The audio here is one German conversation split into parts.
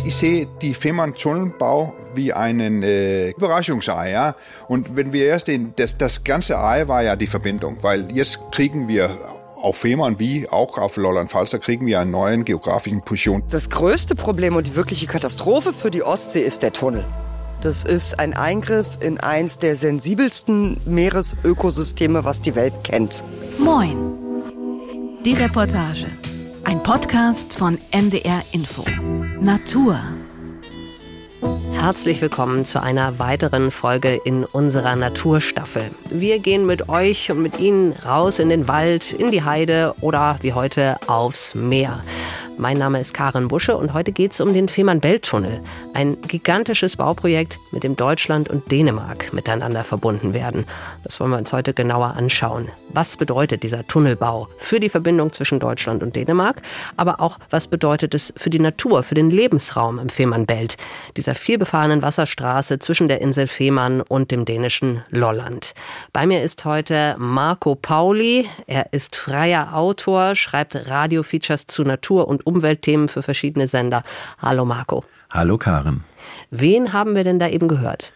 ich, ich sehe die Fehmarn-Tunnelbau wie einen äh, Überraschungsei. Ja? Und wenn wir erst den, das, das ganze Ei war ja die Verbindung, weil jetzt kriegen wir auf Fehmarn wie auch auf Lolland-Falster kriegen wir einen neuen geografischen Position. Das größte Problem und die wirkliche Katastrophe für die Ostsee ist der Tunnel. Das ist ein Eingriff in eins der sensibelsten Meeresökosysteme, was die Welt kennt. Moin. Die Reportage. Ein Podcast von NDR Info. Natur. Herzlich willkommen zu einer weiteren Folge in unserer Naturstaffel. Wir gehen mit euch und mit Ihnen raus in den Wald, in die Heide oder wie heute aufs Meer. Mein Name ist Karin Busche und heute geht es um den Fehmarn-Belt-Tunnel. Ein gigantisches Bauprojekt, mit dem Deutschland und Dänemark miteinander verbunden werden. Das wollen wir uns heute genauer anschauen. Was bedeutet dieser Tunnelbau für die Verbindung zwischen Deutschland und Dänemark? Aber auch, was bedeutet es für die Natur, für den Lebensraum im Fehmarn-Belt? Dieser vielbefahrenen Wasserstraße zwischen der Insel Fehmarn und dem dänischen Lolland. Bei mir ist heute Marco Pauli. Er ist freier Autor, schreibt Radiofeatures zu Natur und Umweltthemen für verschiedene Sender. Hallo Marco. Hallo Karen. Wen haben wir denn da eben gehört?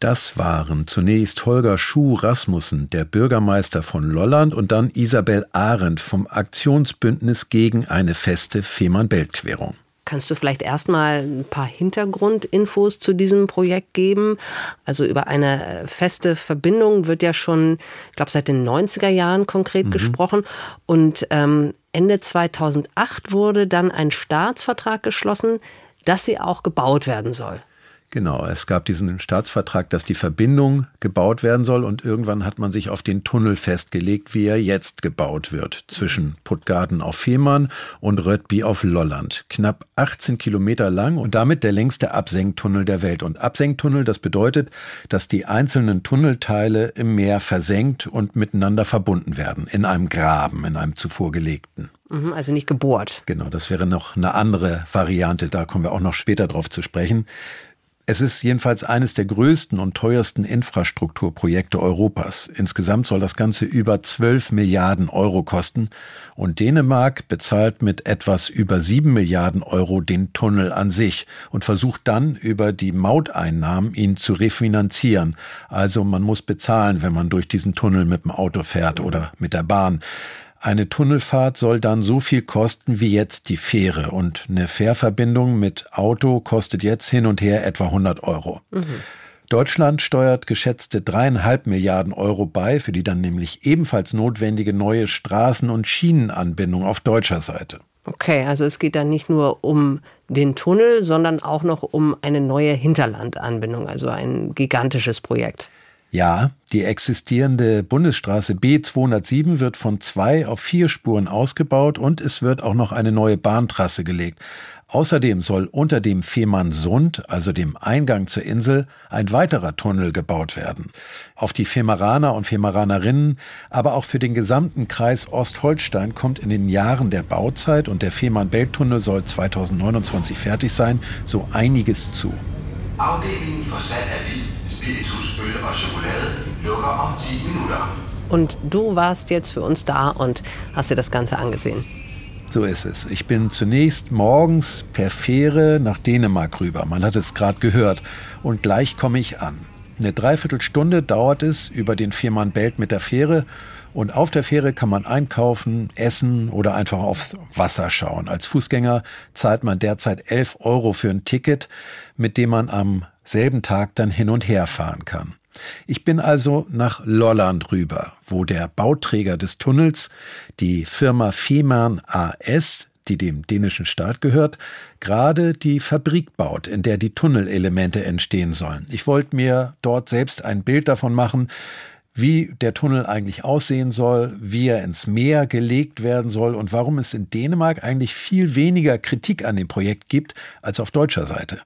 Das waren zunächst Holger Schuh Rasmussen, der Bürgermeister von Lolland, und dann Isabel Arendt vom Aktionsbündnis gegen eine feste Fehmarn-Belt-Querung. Kannst du vielleicht erstmal ein paar Hintergrundinfos zu diesem Projekt geben? Also über eine feste Verbindung wird ja schon, ich glaube, seit den 90er Jahren konkret mhm. gesprochen. Und ähm, Ende 2008 wurde dann ein Staatsvertrag geschlossen, dass sie auch gebaut werden soll. Genau, es gab diesen Staatsvertrag, dass die Verbindung gebaut werden soll und irgendwann hat man sich auf den Tunnel festgelegt, wie er jetzt gebaut wird, zwischen Puttgarden auf Fehmarn und Röttby auf Lolland. Knapp 18 Kilometer lang und damit der längste Absenktunnel der Welt. Und Absenktunnel, das bedeutet, dass die einzelnen Tunnelteile im Meer versenkt und miteinander verbunden werden, in einem Graben, in einem zuvor gelegten. Mhm, also nicht gebohrt. Genau, das wäre noch eine andere Variante, da kommen wir auch noch später drauf zu sprechen. Es ist jedenfalls eines der größten und teuersten Infrastrukturprojekte Europas. Insgesamt soll das Ganze über 12 Milliarden Euro kosten und Dänemark bezahlt mit etwas über 7 Milliarden Euro den Tunnel an sich und versucht dann über die Mauteinnahmen ihn zu refinanzieren. Also man muss bezahlen, wenn man durch diesen Tunnel mit dem Auto fährt oder mit der Bahn. Eine Tunnelfahrt soll dann so viel kosten wie jetzt die Fähre und eine Fährverbindung mit Auto kostet jetzt hin und her etwa 100 Euro. Mhm. Deutschland steuert geschätzte dreieinhalb Milliarden Euro bei für die dann nämlich ebenfalls notwendige neue Straßen- und Schienenanbindung auf deutscher Seite. Okay, also es geht dann nicht nur um den Tunnel, sondern auch noch um eine neue Hinterlandanbindung, also ein gigantisches Projekt. Ja, die existierende Bundesstraße B207 wird von zwei auf vier Spuren ausgebaut und es wird auch noch eine neue Bahntrasse gelegt. Außerdem soll unter dem Fehmarnsund, also dem Eingang zur Insel, ein weiterer Tunnel gebaut werden. Auf die Femeraner und Femeranerinnen, aber auch für den gesamten Kreis Ostholstein kommt in den Jahren der Bauzeit und der Fehmarn-Belt-Tunnel soll 2029 fertig sein, so einiges zu. Salg af vin, spiritus, øl og chokolade lukker om 10 Minutter. Und du warst jetzt für uns da und hast dir das Ganze angesehen. So ist es. Ich bin zunächst morgens per Fähre nach Dänemark rüber. Man hat es gerade gehört. Und gleich komme ich an. Eine Dreiviertelstunde dauert es über den Fehmarn-Belt mit der Fähre und auf der Fähre kann man einkaufen, essen oder einfach aufs Wasser schauen. Als Fußgänger zahlt man derzeit 11 Euro für ein Ticket, mit dem man am selben Tag dann hin und her fahren kann. Ich bin also nach Lolland rüber, wo der Bauträger des Tunnels, die Firma Fehmarn AS, die dem dänischen Staat gehört, gerade die Fabrik baut, in der die Tunnelelemente entstehen sollen. Ich wollte mir dort selbst ein Bild davon machen, wie der Tunnel eigentlich aussehen soll, wie er ins Meer gelegt werden soll und warum es in Dänemark eigentlich viel weniger Kritik an dem Projekt gibt als auf deutscher Seite.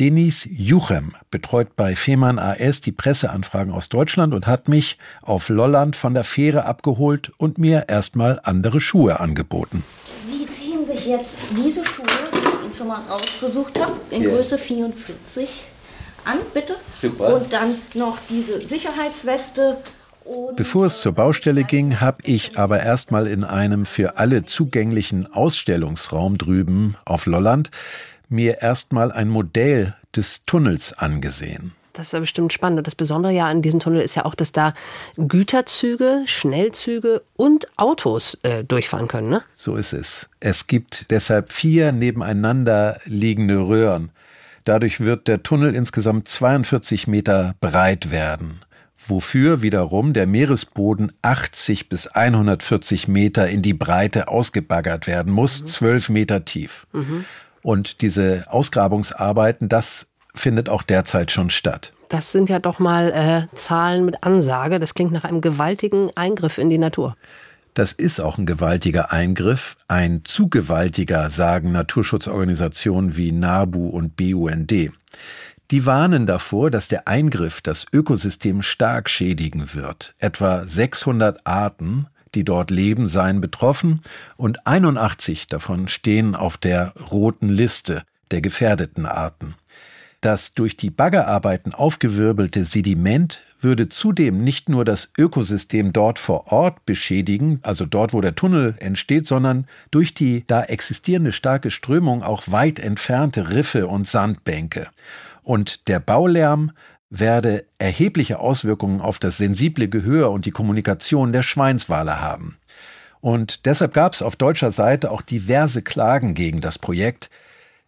Denis Juchem betreut bei Fehmarn AS die Presseanfragen aus Deutschland und hat mich auf Lolland von der Fähre abgeholt und mir erstmal andere Schuhe angeboten. Sie ziehen sich jetzt diese Schuhe, die ich Ihnen schon mal rausgesucht habe, in ja. Größe 44 an, bitte. Super. Und dann noch diese Sicherheitsweste. Bevor es zur Baustelle ging, habe ich aber erstmal in einem für alle zugänglichen Ausstellungsraum drüben auf Lolland mir erstmal ein Modell des Tunnels angesehen. Das ist ja bestimmt spannend. Und das Besondere ja an diesem Tunnel ist ja auch, dass da Güterzüge, Schnellzüge und Autos äh, durchfahren können. Ne? So ist es. Es gibt deshalb vier nebeneinander liegende Röhren. Dadurch wird der Tunnel insgesamt 42 Meter breit werden wofür wiederum der Meeresboden 80 bis 140 Meter in die Breite ausgebaggert werden muss, mhm. 12 Meter tief. Mhm. Und diese Ausgrabungsarbeiten, das findet auch derzeit schon statt. Das sind ja doch mal äh, Zahlen mit Ansage. Das klingt nach einem gewaltigen Eingriff in die Natur. Das ist auch ein gewaltiger Eingriff, ein zu gewaltiger, sagen Naturschutzorganisationen wie NABU und BUND. Die warnen davor, dass der Eingriff das Ökosystem stark schädigen wird. Etwa 600 Arten, die dort leben, seien betroffen und 81 davon stehen auf der roten Liste der gefährdeten Arten. Das durch die Baggerarbeiten aufgewirbelte Sediment würde zudem nicht nur das Ökosystem dort vor Ort beschädigen, also dort, wo der Tunnel entsteht, sondern durch die da existierende starke Strömung auch weit entfernte Riffe und Sandbänke. Und der Baulärm werde erhebliche Auswirkungen auf das sensible Gehör und die Kommunikation der Schweinswale haben. Und deshalb gab es auf deutscher Seite auch diverse Klagen gegen das Projekt,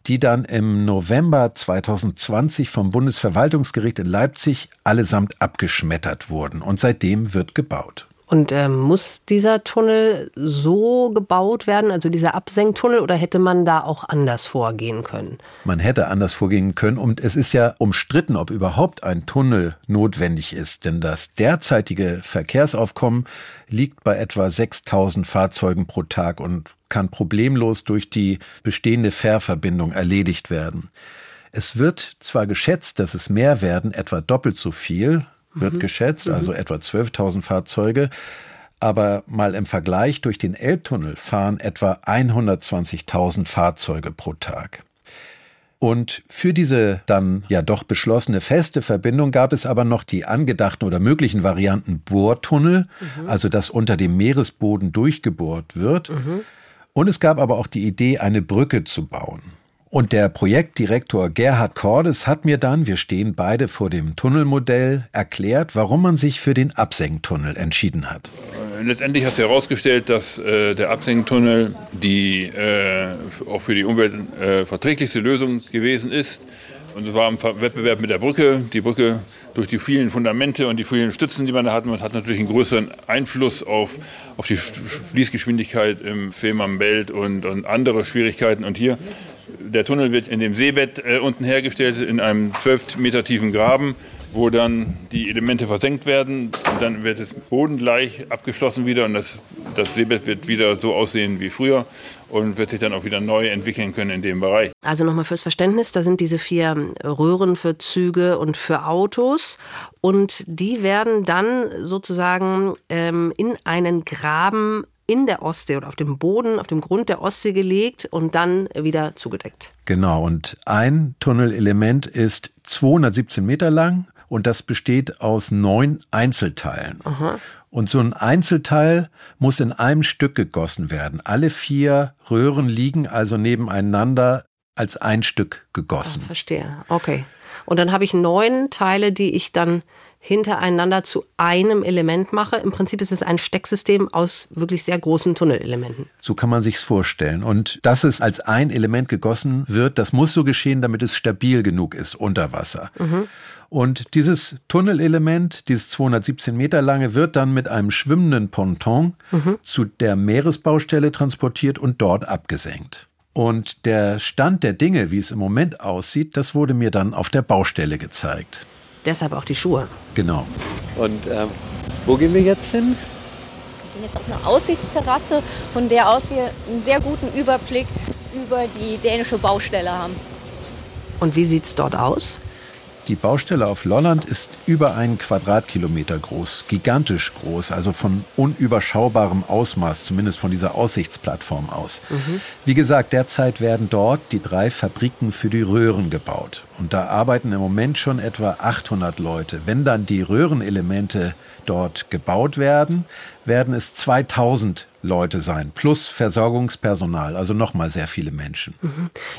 die dann im November 2020 vom Bundesverwaltungsgericht in Leipzig allesamt abgeschmettert wurden. Und seitdem wird gebaut. Und ähm, muss dieser Tunnel so gebaut werden, also dieser Absenktunnel, oder hätte man da auch anders vorgehen können? Man hätte anders vorgehen können. Und es ist ja umstritten, ob überhaupt ein Tunnel notwendig ist. Denn das derzeitige Verkehrsaufkommen liegt bei etwa 6000 Fahrzeugen pro Tag und kann problemlos durch die bestehende Fährverbindung erledigt werden. Es wird zwar geschätzt, dass es mehr werden, etwa doppelt so viel, wird mhm. geschätzt, also mhm. etwa 12.000 Fahrzeuge. Aber mal im Vergleich durch den Elbtunnel fahren etwa 120.000 Fahrzeuge pro Tag. Und für diese dann ja doch beschlossene feste Verbindung gab es aber noch die angedachten oder möglichen Varianten Bohrtunnel, mhm. also dass unter dem Meeresboden durchgebohrt wird. Mhm. Und es gab aber auch die Idee, eine Brücke zu bauen. Und der Projektdirektor Gerhard Cordes hat mir dann, wir stehen beide vor dem Tunnelmodell, erklärt, warum man sich für den Absenktunnel entschieden hat. Letztendlich hat sich herausgestellt, dass äh, der Absenktunnel die äh, auch für die Umwelt äh, verträglichste Lösung gewesen ist. Und es war im Wettbewerb mit der Brücke. Die Brücke durch die vielen Fundamente und die vielen Stützen, die man da hat, hat natürlich einen größeren Einfluss auf, auf die Fließgeschwindigkeit im Fehmarnbelt und, und andere Schwierigkeiten. Und hier der Tunnel wird in dem Seebett äh, unten hergestellt, in einem 12 Meter tiefen Graben, wo dann die Elemente versenkt werden. Und dann wird es bodengleich abgeschlossen wieder und das, das Seebett wird wieder so aussehen wie früher und wird sich dann auch wieder neu entwickeln können in dem Bereich. Also nochmal fürs Verständnis, da sind diese vier Röhren für Züge und für Autos und die werden dann sozusagen ähm, in einen Graben in der Ostsee oder auf dem Boden, auf dem Grund der Ostsee gelegt und dann wieder zugedeckt. Genau, und ein Tunnelelement ist 217 Meter lang und das besteht aus neun Einzelteilen. Aha. Und so ein Einzelteil muss in einem Stück gegossen werden. Alle vier Röhren liegen also nebeneinander als ein Stück gegossen. Ach, verstehe. Okay. Und dann habe ich neun Teile, die ich dann hintereinander zu einem Element mache. Im Prinzip ist es ein Stecksystem aus wirklich sehr großen Tunnelelementen. So kann man sich's vorstellen. Und dass es als ein Element gegossen wird, das muss so geschehen, damit es stabil genug ist unter Wasser. Mhm. Und dieses Tunnelelement, dieses 217 Meter lange, wird dann mit einem schwimmenden Ponton mhm. zu der Meeresbaustelle transportiert und dort abgesenkt. Und der Stand der Dinge, wie es im Moment aussieht, das wurde mir dann auf der Baustelle gezeigt. Deshalb auch die Schuhe. Genau. Und ähm, wo gehen wir jetzt hin? Wir sind jetzt auf einer Aussichtsterrasse, von der aus wir einen sehr guten Überblick über die dänische Baustelle haben. Und wie sieht es dort aus? Die Baustelle auf Lolland ist über einen Quadratkilometer groß, gigantisch groß, also von unüberschaubarem Ausmaß, zumindest von dieser Aussichtsplattform aus. Mhm. Wie gesagt, derzeit werden dort die drei Fabriken für die Röhren gebaut. Und da arbeiten im Moment schon etwa 800 Leute. Wenn dann die Röhrenelemente dort gebaut werden, werden es 2000 Leute sein, plus Versorgungspersonal, also nochmal sehr viele Menschen.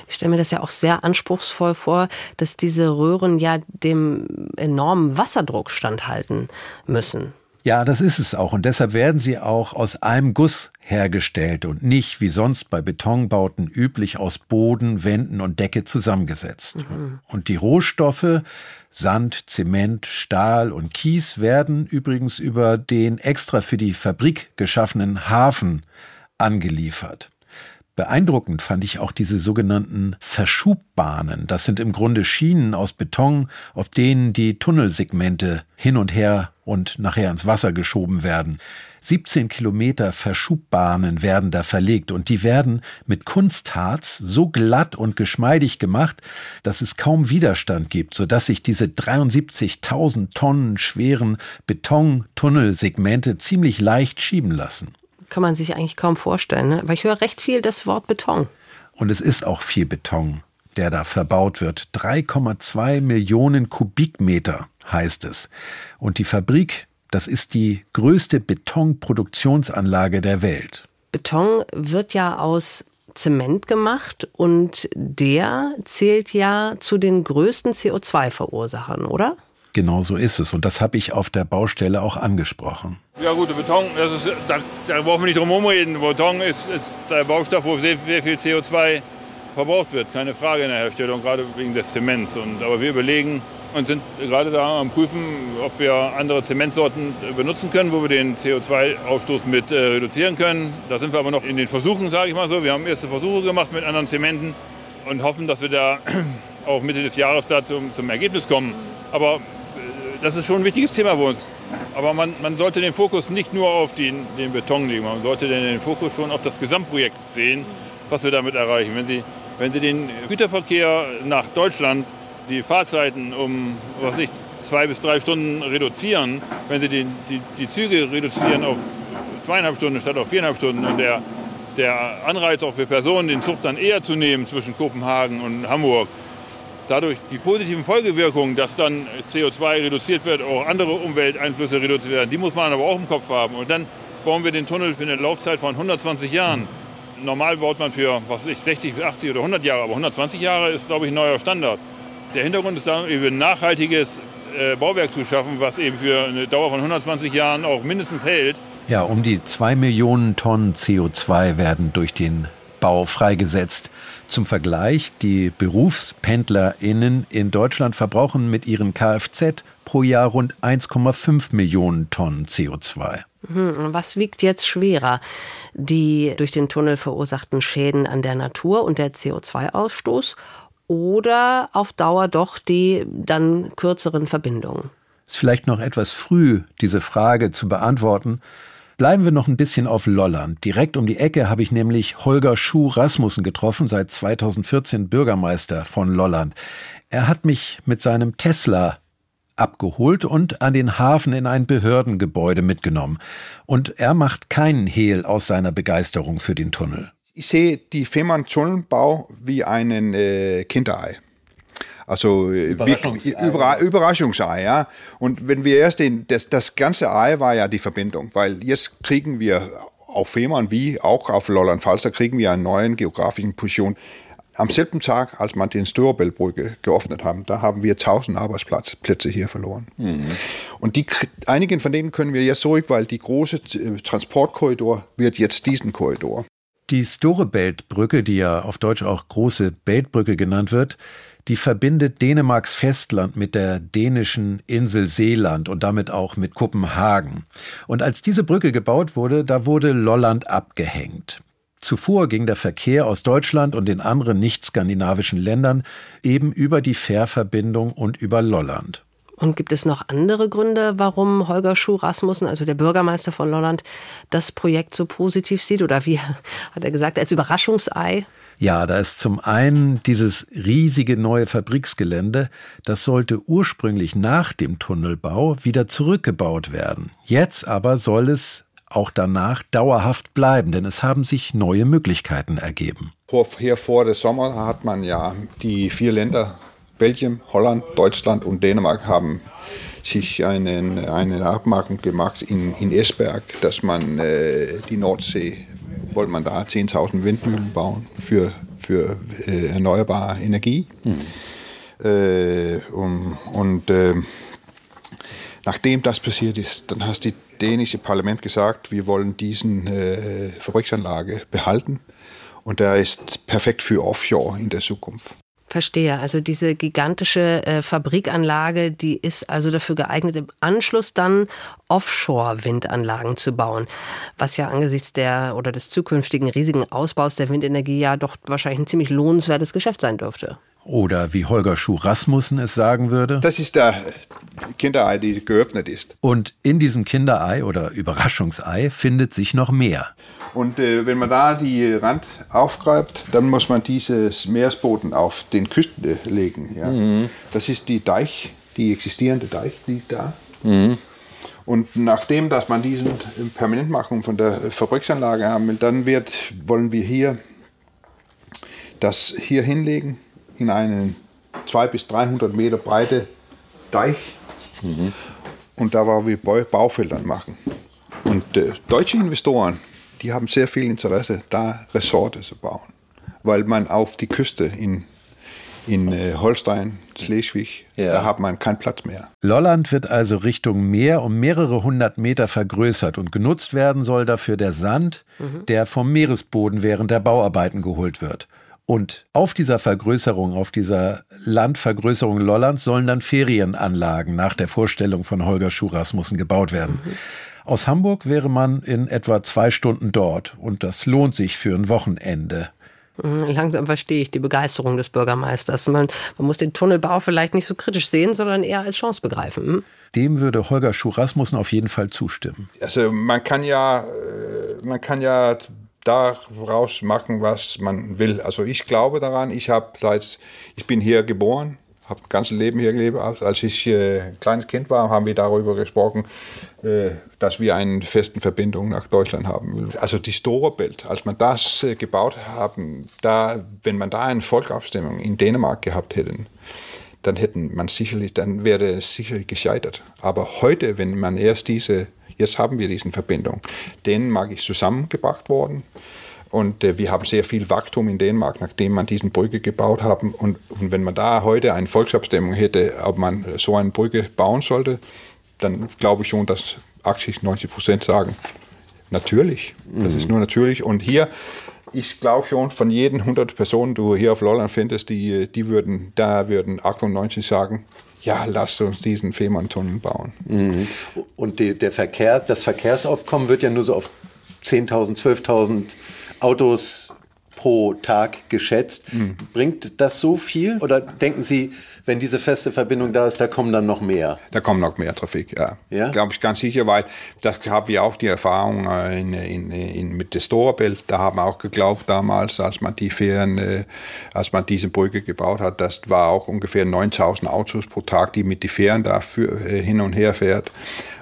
Ich stelle mir das ja auch sehr anspruchsvoll vor, dass diese Röhren ja dem enormen Wasserdruck standhalten müssen. Ja, das ist es auch. Und deshalb werden sie auch aus einem Guss hergestellt und nicht wie sonst bei Betonbauten üblich aus Boden, Wänden und Decke zusammengesetzt. Mhm. Und die Rohstoffe Sand, Zement, Stahl und Kies werden übrigens über den extra für die Fabrik geschaffenen Hafen angeliefert. Beeindruckend fand ich auch diese sogenannten Verschubbahnen. Das sind im Grunde Schienen aus Beton, auf denen die Tunnelsegmente hin und her und nachher ins Wasser geschoben werden. 17 Kilometer Verschubbahnen werden da verlegt und die werden mit Kunstharz so glatt und geschmeidig gemacht, dass es kaum Widerstand gibt, sodass sich diese 73.000 Tonnen schweren Betontunnelsegmente ziemlich leicht schieben lassen kann man sich eigentlich kaum vorstellen. Ne? Aber ich höre recht viel das Wort Beton. Und es ist auch viel Beton, der da verbaut wird. 3,2 Millionen Kubikmeter heißt es. Und die Fabrik, das ist die größte Betonproduktionsanlage der Welt. Beton wird ja aus Zement gemacht und der zählt ja zu den größten CO2-Verursachern, oder? Genau so ist es. Und das habe ich auf der Baustelle auch angesprochen. Ja gut, Beton, das ist, da, da brauchen wir nicht drum herum reden. Beton ist, ist der Baustoff, wo sehr, sehr, viel CO2 verbraucht wird. Keine Frage in der Herstellung, gerade wegen des Zements. Und, aber wir überlegen und sind gerade da am Prüfen, ob wir andere Zementsorten benutzen können, wo wir den CO2-Ausstoß mit äh, reduzieren können. Da sind wir aber noch in den Versuchen, sage ich mal so. Wir haben erste Versuche gemacht mit anderen Zementen und hoffen, dass wir da auch Mitte des Jahres da zum, zum Ergebnis kommen. Aber das ist schon ein wichtiges Thema für uns. Aber man, man sollte den Fokus nicht nur auf den, den Beton legen, man sollte den Fokus schon auf das Gesamtprojekt sehen, was wir damit erreichen. Wenn Sie, wenn Sie den Güterverkehr nach Deutschland, die Fahrzeiten um was ich, zwei bis drei Stunden reduzieren, wenn Sie den, die, die Züge reduzieren auf zweieinhalb Stunden statt auf viereinhalb Stunden und der, der Anreiz auch für Personen, den Zug dann eher zu nehmen zwischen Kopenhagen und Hamburg, dadurch die positiven Folgewirkungen, dass dann CO2 reduziert wird, auch andere Umwelteinflüsse reduziert werden, die muss man aber auch im Kopf haben. Und dann bauen wir den Tunnel für eine Laufzeit von 120 Jahren. Normal baut man für, was ich, 60, 80 oder 100 Jahre, aber 120 Jahre ist, glaube ich, ein neuer Standard. Der Hintergrund ist dann, eben ein nachhaltiges äh, Bauwerk zu schaffen, was eben für eine Dauer von 120 Jahren auch mindestens hält. Ja, um die zwei Millionen Tonnen CO2 werden durch den Bau freigesetzt. Zum Vergleich, die BerufspendlerInnen in Deutschland verbrauchen mit ihren Kfz pro Jahr rund 1,5 Millionen Tonnen CO2. Hm, was wiegt jetzt schwerer? Die durch den Tunnel verursachten Schäden an der Natur und der CO2-Ausstoß oder auf Dauer doch die dann kürzeren Verbindungen? Ist vielleicht noch etwas früh, diese Frage zu beantworten. Bleiben wir noch ein bisschen auf Lolland. Direkt um die Ecke habe ich nämlich Holger Schuh Rasmussen getroffen, seit 2014 Bürgermeister von Lolland. Er hat mich mit seinem Tesla abgeholt und an den Hafen in ein Behördengebäude mitgenommen. Und er macht keinen Hehl aus seiner Begeisterung für den Tunnel. Ich sehe die Fehmarn-Tunnelbau wie einen äh, Kinderei. Also äh, Überraschungsei. Über, Überraschungsei, ja. Und wenn wir erst den, das, das ganze Ei war ja die Verbindung, weil jetzt kriegen wir auf Fehmarn wie auch auf Lolland-Falster kriegen wir einen neuen geografischen Position. Am selben Tag, als man den Storebellbrücke geöffnet haben, da haben wir 1000 Arbeitsplätze hier verloren. Mhm. Und die, einigen von denen können wir jetzt zurück, weil die große äh, Transportkorridor wird jetzt diesen Korridor. Die Storebeltbrücke, die ja auf Deutsch auch große Beltbrücke genannt wird, die verbindet Dänemarks Festland mit der dänischen Insel Seeland und damit auch mit Kopenhagen. Und als diese Brücke gebaut wurde, da wurde Lolland abgehängt. Zuvor ging der Verkehr aus Deutschland und den anderen nicht-skandinavischen Ländern eben über die Fährverbindung und über Lolland. Und gibt es noch andere Gründe, warum Holger Schuh Rasmussen, also der Bürgermeister von Lolland, das Projekt so positiv sieht? Oder wie hat er gesagt, als Überraschungsei? Ja, da ist zum einen dieses riesige neue Fabriksgelände, das sollte ursprünglich nach dem Tunnelbau wieder zurückgebaut werden. Jetzt aber soll es auch danach dauerhaft bleiben, denn es haben sich neue Möglichkeiten ergeben. Hier vor dem Sommer hat man ja die vier Länder, Belgien, Holland, Deutschland und Dänemark haben sich einen, eine Abmachung gemacht in, in Esberg, dass man äh, die Nordsee, wollte man da 10.000 Windmühlen bauen für, für äh, erneuerbare Energie. Mhm. Äh, um, und äh, nachdem das passiert ist, dann hat das dänische Parlament gesagt, wir wollen diesen äh, Fabriksanlage behalten. Und der ist perfekt für Offshore in der Zukunft. Verstehe. Also diese gigantische äh, Fabrikanlage, die ist also dafür geeignet, im Anschluss dann Offshore-Windanlagen zu bauen. Was ja angesichts der oder des zukünftigen riesigen Ausbaus der Windenergie ja doch wahrscheinlich ein ziemlich lohnenswertes Geschäft sein dürfte. Oder wie Holger Schuh-Rasmussen es sagen würde. Das ist der Kinderei, die geöffnet ist. Und in diesem Kinderei oder Überraschungsei findet sich noch mehr. Und äh, wenn man da die Rand aufgreift, dann muss man dieses Meeresboden auf den Küsten legen. Ja. Mhm. Das ist die Deich, die existierende Deich liegt da. Mhm. Und nachdem, dass man diesen Permanentmachung von der Fabriksanlage haben, dann wird, wollen wir hier das hier hinlegen in einen 200 bis 300 Meter breite Deich. Mhm. Und da wollen wir Baufeldern machen. Und äh, deutsche Investoren, die haben sehr viel Interesse, da Resorte zu bauen. Weil man auf die Küste in, in äh, Holstein, Schleswig, ja. da hat man keinen Platz mehr. Lolland wird also Richtung Meer um mehrere hundert Meter vergrößert und genutzt werden soll dafür der Sand, mhm. der vom Meeresboden während der Bauarbeiten geholt wird. Und auf dieser Vergrößerung, auf dieser Landvergrößerung Lollands sollen dann Ferienanlagen nach der Vorstellung von Holger Schurasmussen gebaut werden. Mhm. Aus Hamburg wäre man in etwa zwei Stunden dort und das lohnt sich für ein Wochenende. Mhm, langsam verstehe ich die Begeisterung des Bürgermeisters. Man, man muss den Tunnelbau vielleicht nicht so kritisch sehen, sondern eher als Chance begreifen. Hm? Dem würde Holger Schuh-Rasmussen auf jeden Fall zustimmen. Also man kann ja, äh, man kann ja daraus machen, was man will. Also ich glaube daran, ich habe ich bin hier geboren, habe das ganze Leben hier gelebt. Als ich äh, kleines Kind war, haben wir darüber gesprochen, äh, dass wir eine festen Verbindung nach Deutschland haben. Also die Storebelt, als man das äh, gebaut haben, da, wenn man da eine Volksabstimmung in Dänemark gehabt hätten, dann hätten man sicherlich, dann wäre es sicherlich gescheitert. Aber heute, wenn man erst diese Jetzt haben wir diese Verbindung. Dänemark ist zusammengebracht worden. Und äh, wir haben sehr viel Wachstum in Dänemark, nachdem man diesen Brücke gebaut haben. Und, und, wenn man da heute eine Volksabstimmung hätte, ob man so eine Brücke bauen sollte, dann glaube ich schon, dass 80, 90 Prozent sagen, natürlich. Das mhm. ist nur natürlich. Und hier, ich glaube schon, von jeden 100 Personen, die du hier auf Lolland findest, die, die würden, da würden 98 sagen, ja, lass uns diesen Fehmarntunnel bauen. Mhm. Und die, der Verkehr, das Verkehrsaufkommen wird ja nur so auf 10.000, 12.000 Autos pro Tag geschätzt. Mhm. Bringt das so viel? Oder denken Sie, wenn diese feste Verbindung da ist, da kommen dann noch mehr? Da kommen noch mehr Trafik, ja. ja? Glaube ich ganz sicher, weil das haben wir auch die Erfahrung äh, in, in, in, mit der Storebelt. Da haben wir auch geglaubt damals, als man die Fähren, äh, als man diese Brücke gebaut hat, das war auch ungefähr 9000 Autos pro Tag, die mit den Fähren da für, äh, hin und her fährt.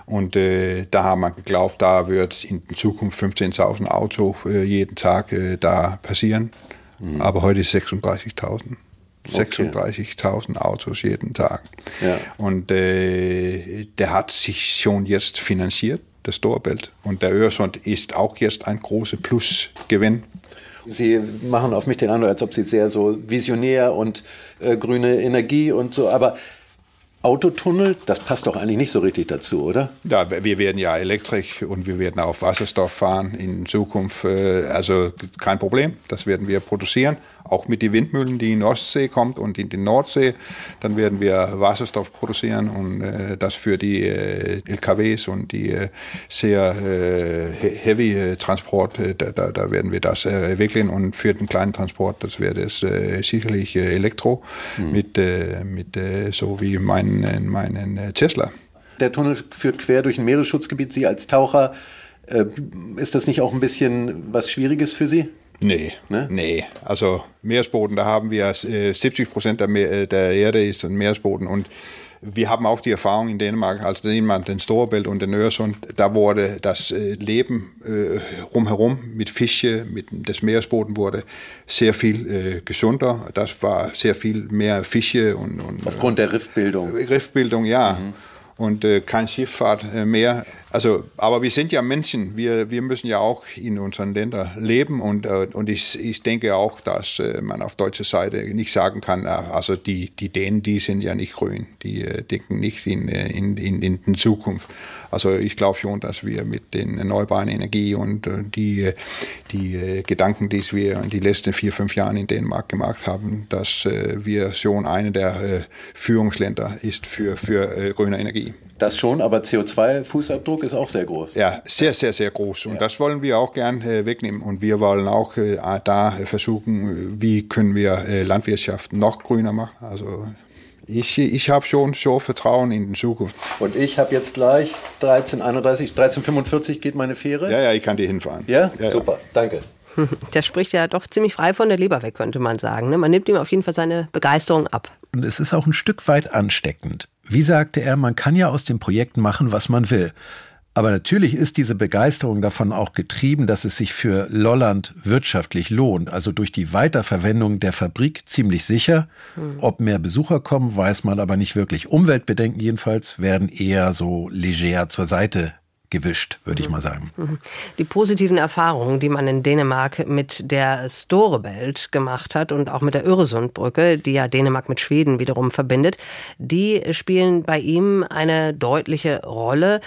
Und äh, da haben wir geglaubt, da wird in Zukunft 15.000 Autos äh, jeden Tag äh, da passieren. Mhm. Aber heute ist 36.000. 36.000 Autos jeden Tag. Ja. Und äh, der hat sich schon jetzt finanziert, das Storebelt. Und der Öresund ist auch jetzt ein großer Plusgewinn. Sie machen auf mich den Eindruck, als ob Sie sehr so visionär und äh, grüne Energie und so, aber Autotunnel, das passt doch eigentlich nicht so richtig dazu, oder? Ja, wir werden ja elektrisch und wir werden auf Wasserstoff fahren in Zukunft. Äh, also kein Problem, das werden wir produzieren. Auch mit den Windmühlen, die in die Ostsee kommt und in die Nordsee. Dann werden wir Wasserstoff produzieren und äh, das für die äh, LKWs und die sehr heavy Transport, da, da, da, werden wir das entwickeln. Und für den kleinen Transport, das wird es sicherlich Elektro mhm. mit, mit so wie mein in meinen äh, Tesla. Der Tunnel führt quer durch ein Meeresschutzgebiet. Sie als Taucher, äh, ist das nicht auch ein bisschen was Schwieriges für Sie? Nee, ne? nee. Also Meeresboden, da haben wir 70 äh, Prozent der, der Erde ist ein Meeresboden und wir haben auch die Erfahrung in Dänemark, als Dänemark den Storebelt und den Öresund, da wurde das äh, Leben äh, rumherum mit Fische, mit des Meeresboden wurde sehr viel äh, gesunder. Das war sehr viel mehr Fische und, und aufgrund der Riffbildung. Riffbildung, ja. Mhm. und äh, kein Schifffahrt äh, mehr. Also, aber wir sind ja Menschen, wir, wir müssen ja auch in unseren Ländern leben und, äh, und ich, ich denke auch, dass äh, man auf deutscher Seite nicht sagen kann, äh, also die, die Dänen, die sind ja nicht grün, die denken nicht in, in, in, in Zukunft. Also ich glaube schon, dass wir mit den erneuerbaren Energie und die, die Gedanken, die wir in den letzten vier, fünf Jahren in Dänemark gemacht haben, dass wir schon eine der Führungsländer ist für, für grüne Energie. Das schon, aber CO2-Fußabdruck ist auch sehr groß. Ja, sehr, sehr, sehr groß. Und ja. das wollen wir auch gern äh, wegnehmen. Und wir wollen auch äh, da versuchen, wie können wir äh, Landwirtschaft noch grüner machen. Also ich, ich habe schon so Vertrauen in die Zukunft. Und ich habe jetzt gleich 1331, 1345 geht meine Fähre. Ja, ja, ich kann dir hinfahren. Ja, ja super, ja. danke. Der spricht ja doch ziemlich frei von der Leber weg, könnte man sagen. Ne? Man nimmt ihm auf jeden Fall seine Begeisterung ab. Und es ist auch ein Stück weit ansteckend. Wie sagte er, man kann ja aus dem Projekt machen, was man will. Aber natürlich ist diese Begeisterung davon auch getrieben, dass es sich für Lolland wirtschaftlich lohnt. Also durch die Weiterverwendung der Fabrik ziemlich sicher. Hm. Ob mehr Besucher kommen, weiß man aber nicht wirklich. Umweltbedenken jedenfalls werden eher so leger zur Seite gewischt, würde ich mhm. mal sagen. Mhm. Die positiven Erfahrungen, die man in Dänemark mit der Storebelt gemacht hat und auch mit der Öresundbrücke, die ja Dänemark mit Schweden wiederum verbindet, die spielen bei ihm eine deutliche Rolle.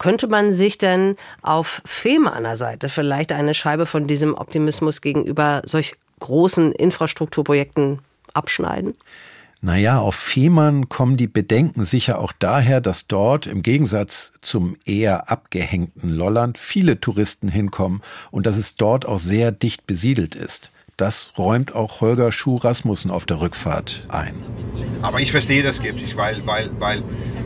Könnte man sich denn auf Fehmarner Seite vielleicht eine Scheibe von diesem Optimismus gegenüber solch großen Infrastrukturprojekten abschneiden? Naja, auf Fehmarn kommen die Bedenken sicher auch daher, dass dort im Gegensatz zum eher abgehängten Lolland viele Touristen hinkommen und dass es dort auch sehr dicht besiedelt ist. Das räumt auch Holger Schuh-Rasmussen auf der Rückfahrt ein. Aber ich verstehe das skeptisch, weil, weil, weil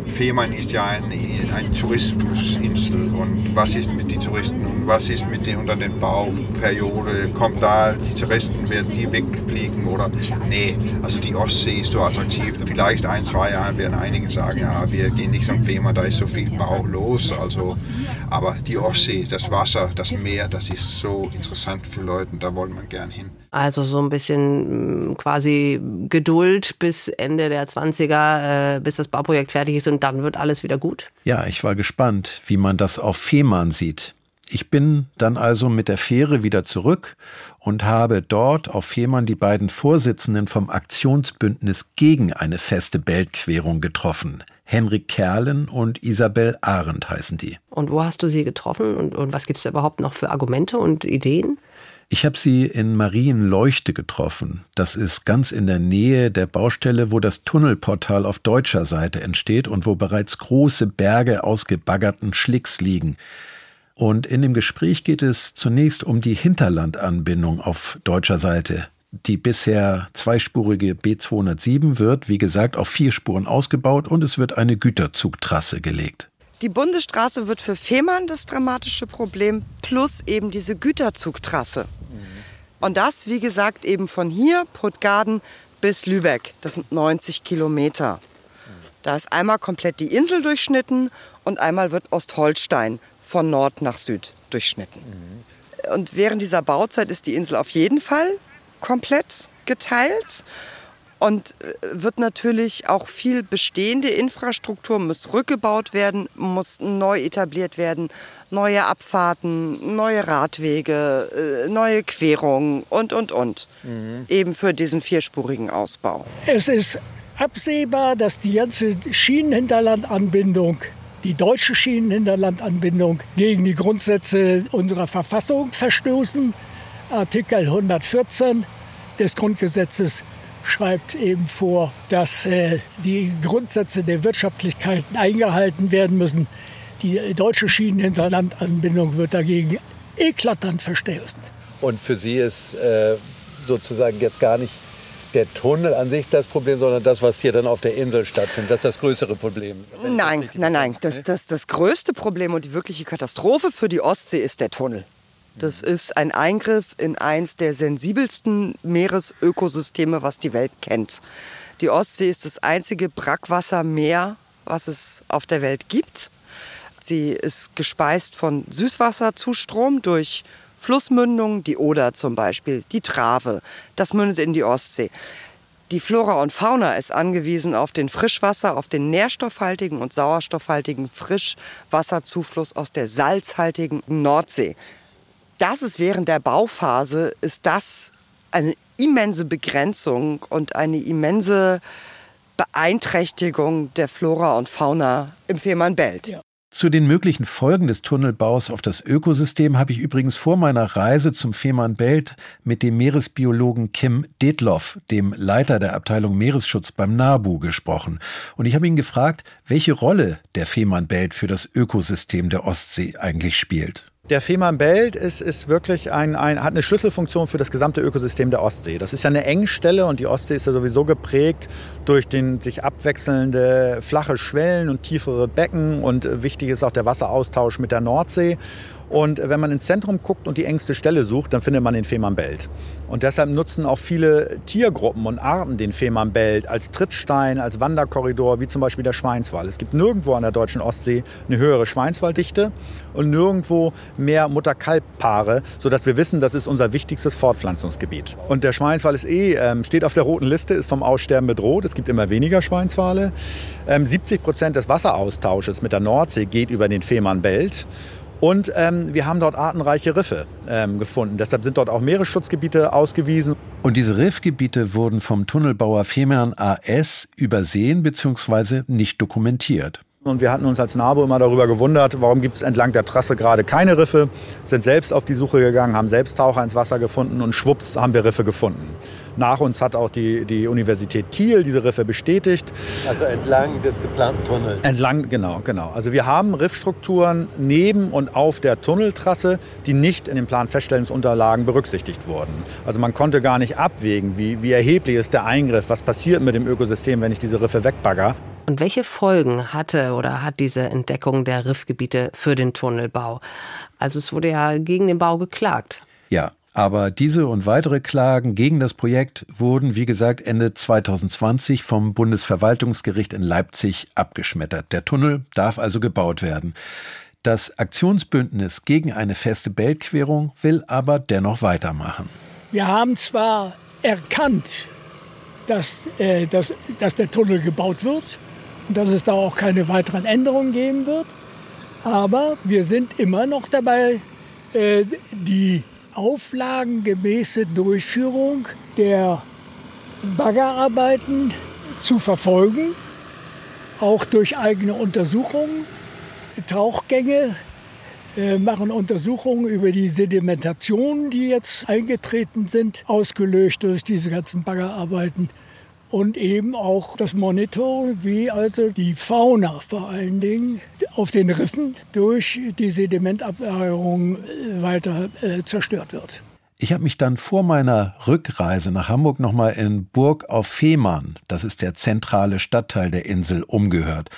Fehmarn ist ja eine, eine Tourismusinsel und was ist mit den Touristen und was ist mit den unter den Bauperiode? Kommt da die Touristen, werden die wegfliegen oder nee, also die Ostsee ist so attraktiv. Vielleicht ein, zwei Jahre werden einige sagen, ja, wir gehen nicht zum Fehmarn, da ist so viel Bau los. Also, aber die Ostsee, das Wasser, das Meer, das ist so interessant für Leute, da wollen wir gern hin. Also so ein bisschen mm, quasi Geduld bis Ende der 20er, äh, bis das Bauprojekt fertig ist und dann wird alles wieder gut. Ja, ich war gespannt, wie man das auf Fehmarn sieht. Ich bin dann also mit der Fähre wieder zurück und habe dort auf Fehmarn die beiden Vorsitzenden vom Aktionsbündnis gegen eine feste Beltquerung getroffen. Henrik Kerlen und Isabel Arendt heißen die. Und wo hast du sie getroffen und, und was gibt es da überhaupt noch für Argumente und Ideen? Ich habe sie in Marienleuchte getroffen. Das ist ganz in der Nähe der Baustelle, wo das Tunnelportal auf deutscher Seite entsteht und wo bereits große Berge ausgebaggerten Schlicks liegen. Und in dem Gespräch geht es zunächst um die Hinterlandanbindung auf deutscher Seite. Die bisher zweispurige B207 wird, wie gesagt, auf vier Spuren ausgebaut und es wird eine Güterzugtrasse gelegt. Die Bundesstraße wird für Fehmarn das dramatische Problem, plus eben diese Güterzugtrasse. Und das, wie gesagt, eben von hier, Puttgarden, bis Lübeck. Das sind 90 Kilometer. Da ist einmal komplett die Insel durchschnitten und einmal wird Ostholstein von Nord nach Süd durchschnitten. Und während dieser Bauzeit ist die Insel auf jeden Fall komplett geteilt. Und äh, wird natürlich auch viel bestehende Infrastruktur muss rückgebaut werden, muss neu etabliert werden, neue Abfahrten, neue Radwege, äh, neue Querungen und, und, und. Mhm. Eben für diesen vierspurigen Ausbau. Es ist absehbar, dass die ganze Schienenhinterlandanbindung die deutsche Schienenhinterlandanbindung gegen die Grundsätze unserer Verfassung verstoßen. Artikel 114 des Grundgesetzes schreibt eben vor, dass äh, die Grundsätze der Wirtschaftlichkeit eingehalten werden müssen. Die deutsche Schienenhinterlandanbindung wird dagegen eklatant verstoßen. Und für Sie ist äh, sozusagen jetzt gar nicht der Tunnel an sich das Problem, sondern das, was hier dann auf der Insel stattfindet, das ist das größere Problem. Nein, nein, nein. Das, das, das größte Problem und die wirkliche Katastrophe für die Ostsee ist der Tunnel. Das ist ein Eingriff in eins der sensibelsten Meeresökosysteme, was die Welt kennt. Die Ostsee ist das einzige Brackwassermeer, was es auf der Welt gibt. Sie ist gespeist von Süßwasserzustrom durch Flussmündungen, die Oder zum Beispiel, die Trave. Das mündet in die Ostsee. Die Flora und Fauna ist angewiesen auf den Frischwasser, auf den nährstoffhaltigen und sauerstoffhaltigen Frischwasserzufluss aus der salzhaltigen Nordsee. Das ist während der Bauphase, ist das eine immense Begrenzung und eine immense Beeinträchtigung der Flora und Fauna im Fehmarnbelt. Ja. Zu den möglichen Folgen des Tunnelbaus auf das Ökosystem habe ich übrigens vor meiner Reise zum Fehmarnbelt mit dem Meeresbiologen Kim Detloff, dem Leiter der Abteilung Meeresschutz beim NABU, gesprochen. Und ich habe ihn gefragt, welche Rolle der Fehmarnbelt für das Ökosystem der Ostsee eigentlich spielt. Der Fehmarnbelt ist, ist wirklich ein, ein, hat eine Schlüsselfunktion für das gesamte Ökosystem der Ostsee. Das ist ja eine Engstelle und die Ostsee ist ja sowieso geprägt durch den sich abwechselnde flache Schwellen und tiefere Becken und wichtig ist auch der Wasseraustausch mit der Nordsee. Und wenn man ins Zentrum guckt und die engste Stelle sucht, dann findet man den Fehmarnbelt. Und deshalb nutzen auch viele Tiergruppen und Arten den Fehmarnbelt als Trittstein, als Wanderkorridor, wie zum Beispiel der Schweinswal. Es gibt nirgendwo an der deutschen Ostsee eine höhere Schweinswaldichte und nirgendwo mehr Mutter-Kalb-Paare, sodass wir wissen, das ist unser wichtigstes Fortpflanzungsgebiet. Und der Schweinswal ist eh, ähm, steht auf der roten Liste, ist vom Aussterben bedroht. Es gibt immer weniger Schweinswale. Ähm, 70 Prozent des Wasseraustausches mit der Nordsee geht über den Fehmarnbelt. Und ähm, wir haben dort artenreiche Riffe ähm, gefunden. Deshalb sind dort auch Meeresschutzgebiete ausgewiesen. Und diese Riffgebiete wurden vom Tunnelbauer Fehmarn AS übersehen bzw. nicht dokumentiert. Und wir hatten uns als NABO immer darüber gewundert, warum gibt es entlang der Trasse gerade keine Riffe, sind selbst auf die Suche gegangen, haben selbst Taucher ins Wasser gefunden und schwupps haben wir Riffe gefunden. Nach uns hat auch die, die Universität Kiel diese Riffe bestätigt. Also entlang des geplanten Tunnels. Entlang, genau, genau. Also wir haben Riffstrukturen neben und auf der Tunneltrasse, die nicht in den Planfeststellungsunterlagen berücksichtigt wurden. Also man konnte gar nicht abwägen, wie, wie erheblich ist der Eingriff, was passiert mit dem Ökosystem, wenn ich diese Riffe wegbagger. Und welche Folgen hatte oder hat diese Entdeckung der Riffgebiete für den Tunnelbau? Also es wurde ja gegen den Bau geklagt. Ja, aber diese und weitere Klagen gegen das Projekt wurden, wie gesagt, Ende 2020 vom Bundesverwaltungsgericht in Leipzig abgeschmettert. Der Tunnel darf also gebaut werden. Das Aktionsbündnis gegen eine feste Beltquerung will aber dennoch weitermachen. Wir haben zwar erkannt, dass, äh, dass, dass der Tunnel gebaut wird dass es da auch keine weiteren Änderungen geben wird. Aber wir sind immer noch dabei, äh, die auflagengemäße Durchführung der Baggerarbeiten zu verfolgen, auch durch eigene Untersuchungen, Tauchgänge, äh, machen Untersuchungen über die Sedimentationen, die jetzt eingetreten sind, ausgelöst durch diese ganzen Baggerarbeiten und eben auch das Monitoring, wie also die Fauna vor allen Dingen auf den Riffen durch die Sedimentablagerung äh, weiter äh, zerstört wird. Ich habe mich dann vor meiner Rückreise nach Hamburg nochmal in Burg auf Fehmarn, das ist der zentrale Stadtteil der Insel, umgehört.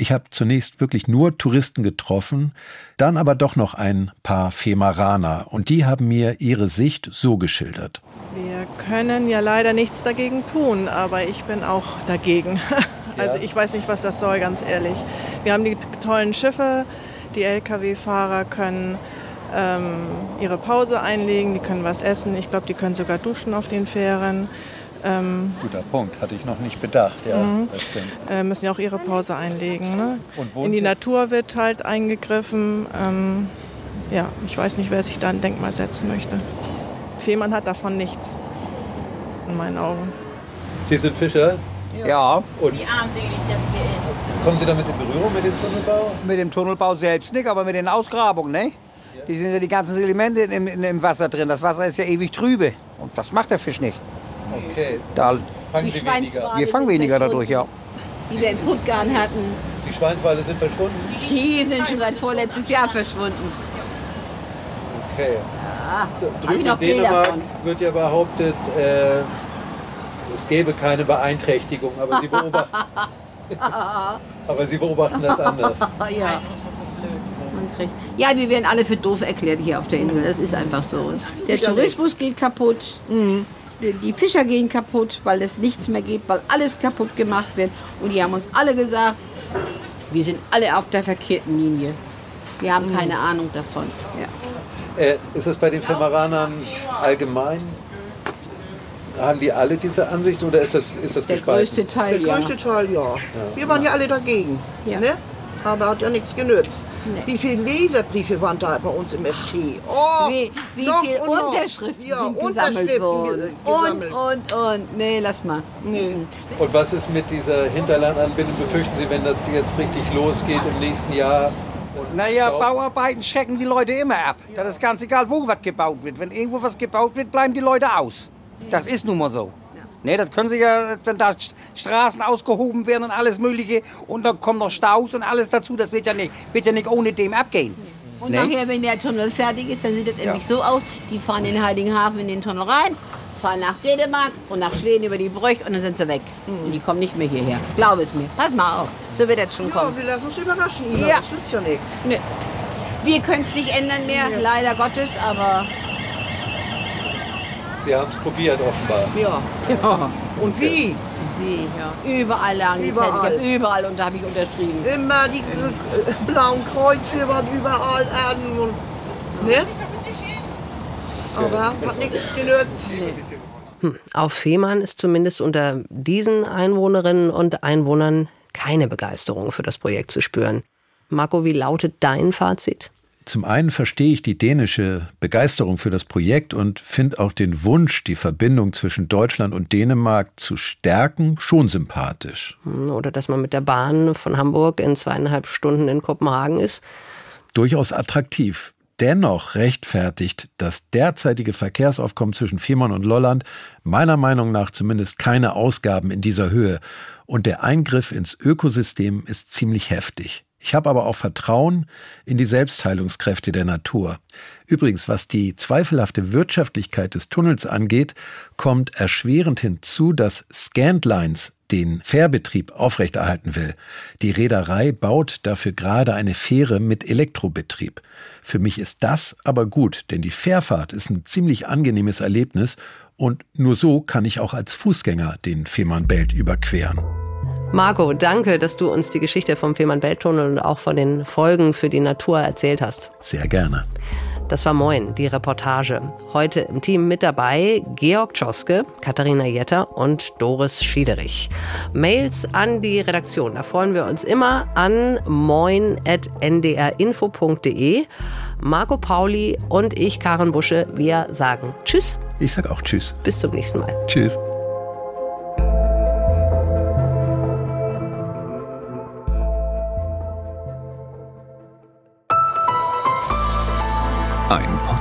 Ich habe zunächst wirklich nur Touristen getroffen, dann aber doch noch ein paar Femaraner und die haben mir ihre Sicht so geschildert. Wir können ja leider nichts dagegen tun, aber ich bin auch dagegen. Also ich weiß nicht, was das soll, ganz ehrlich. Wir haben die tollen Schiffe, die Lkw-Fahrer können ähm, ihre Pause einlegen, die können was essen. Ich glaube, die können sogar duschen auf den Fähren. Ähm, Guter Punkt, hatte ich noch nicht bedacht. Ja, mhm. Äh, müssen ja auch ihre Pause einlegen. Ne? In die Natur wird halt eingegriffen. Ähm, ja, ich weiß nicht, wer sich da ein Denkmal setzen möchte. Fehmarn hat davon nichts. In meinen Augen. Sie sind Fischer? Ja. Und Wie armselig das hier ist. Kommen Sie damit in Berührung mit dem Tunnelbau? Mit dem Tunnelbau selbst nicht, aber mit den Ausgrabungen, ne? Die sind ja die ganzen Sedimente im, im Wasser drin. Das Wasser ist ja ewig trübe. Und das macht der Fisch nicht. Okay. Da fangen Sie weniger. Wir fangen weniger dadurch, ja. Die wir in Puttgarn hatten. Die Schweinswale sind verschwunden? Die sind schon seit vorletztes Jahr verschwunden. Okay. Ja, Drüben in Dänemark wird ja behauptet, äh, es gäbe keine Beeinträchtigung, aber Sie beobachten, aber Sie beobachten das anders. ja. Ja, wir werden alle für doof erklärt hier auf der Insel. Das ist einfach so. Der Tourismus geht kaputt. Mhm die Fischer gehen kaputt, weil es nichts mehr gibt, weil alles kaputt gemacht wird. Und die haben uns alle gesagt, wir sind alle auf der verkehrten Linie. Wir haben keine mhm. Ahnung davon. Ja. Äh, ist es bei den Filmeranern allgemein haben die alle diese Ansicht oder ist das, ist das Der gespalten? größte Teil, Der ja. größte Teil, ja. Wir waren ja alle dagegen. Ja. Ne? Aber hat ja nichts genützt. Nee. Wie viele Leserbriefe waren da bei uns im FT? Oh, Wie, wie noch viele und noch. Unterschriften ja, sind gesammelt Unterschriften worden? Und, und, und. Nee, lass mal. Nee. Und was ist mit dieser Hinterlandanbindung? Befürchten Sie, wenn das jetzt richtig losgeht im nächsten Jahr? Naja, Bauarbeiten schrecken die Leute immer ab. Das ist ganz egal, wo was gebaut wird. Wenn irgendwo was gebaut wird, bleiben die Leute aus. Das ist nun mal so. Ne, das können sie ja, wenn da St- Straßen ausgehoben werden und alles Mögliche und dann kommen noch Staus und alles dazu, das wird ja nicht, wird ja nicht ohne dem abgehen. Und Ne? nachher, wenn der Tunnel fertig ist, dann sieht es nämlich so aus, die fahren in Heiligenhafen in den Tunnel rein, fahren nach Dänemark und nach Schweden über die Brüche und dann sind sie weg. Und die kommen nicht mehr hierher. Glaube es mir. Pass mal auf. So wird das schon Ja, kommen. wir lassen uns überraschen, Ina. Ja. Das nützt ja nichts. Nee. Wir können es nicht ändern mehr, leider Gottes, aber Sie haben es probiert offenbar. Ja. ja. Und wie? Wie, ja. Überall lagen die. Zettel. Ich hab überall und da habe ich unterschrieben. Immer die äh, blauen Kreuze waren überall an. Und, ne? Aber hat nichts genützt. Hm, Auf Fehmarn ist zumindest unter diesen Einwohnerinnen und Einwohnern keine Begeisterung für das Projekt zu spüren. Marco, wie lautet dein Fazit? Zum einen verstehe ich die dänische Begeisterung für das Projekt und finde auch den Wunsch, die Verbindung zwischen Deutschland und Dänemark zu stärken, schon sympathisch. Hm, Oder dass man mit der Bahn von Hamburg in zweieinhalb Stunden in Kopenhagen ist? Durchaus attraktiv. Dennoch rechtfertigt das derzeitige Verkehrsaufkommen zwischen Fehmarn und Lolland meiner Meinung nach zumindest keine Ausgaben in dieser Höhe. Und der Eingriff ins Ökosystem ist ziemlich heftig. Ich habe aber auch Vertrauen in die Selbstheilungskräfte der Natur. Übrigens, was die zweifelhafte Wirtschaftlichkeit des Tunnels angeht, kommt erschwerend hinzu, dass Scantlines den Fährbetrieb aufrechterhalten will. Die Reederei baut dafür gerade eine Fähre mit Elektrobetrieb. Für mich ist das aber gut, denn die Fährfahrt ist ein ziemlich angenehmes Erlebnis und nur so kann ich auch als Fußgänger den Fehmarnbelt überqueren. Marco, danke, dass du uns die Geschichte vom Fehmarn-Belt-Tunnel und auch von den Folgen für die Natur erzählt hast. Sehr gerne. Das war Moin, die Reportage. Heute im Team mit dabei Georg Tschoske, Katharina Jetter und Doris Schiederich. Mails an die Redaktion, da freuen wir uns immer an moin.ndrinfo.de. Marco Pauli und ich, Karen Busche, wir sagen Tschüss. Ich sag auch Tschüss. Bis zum nächsten Mal. Tschüss.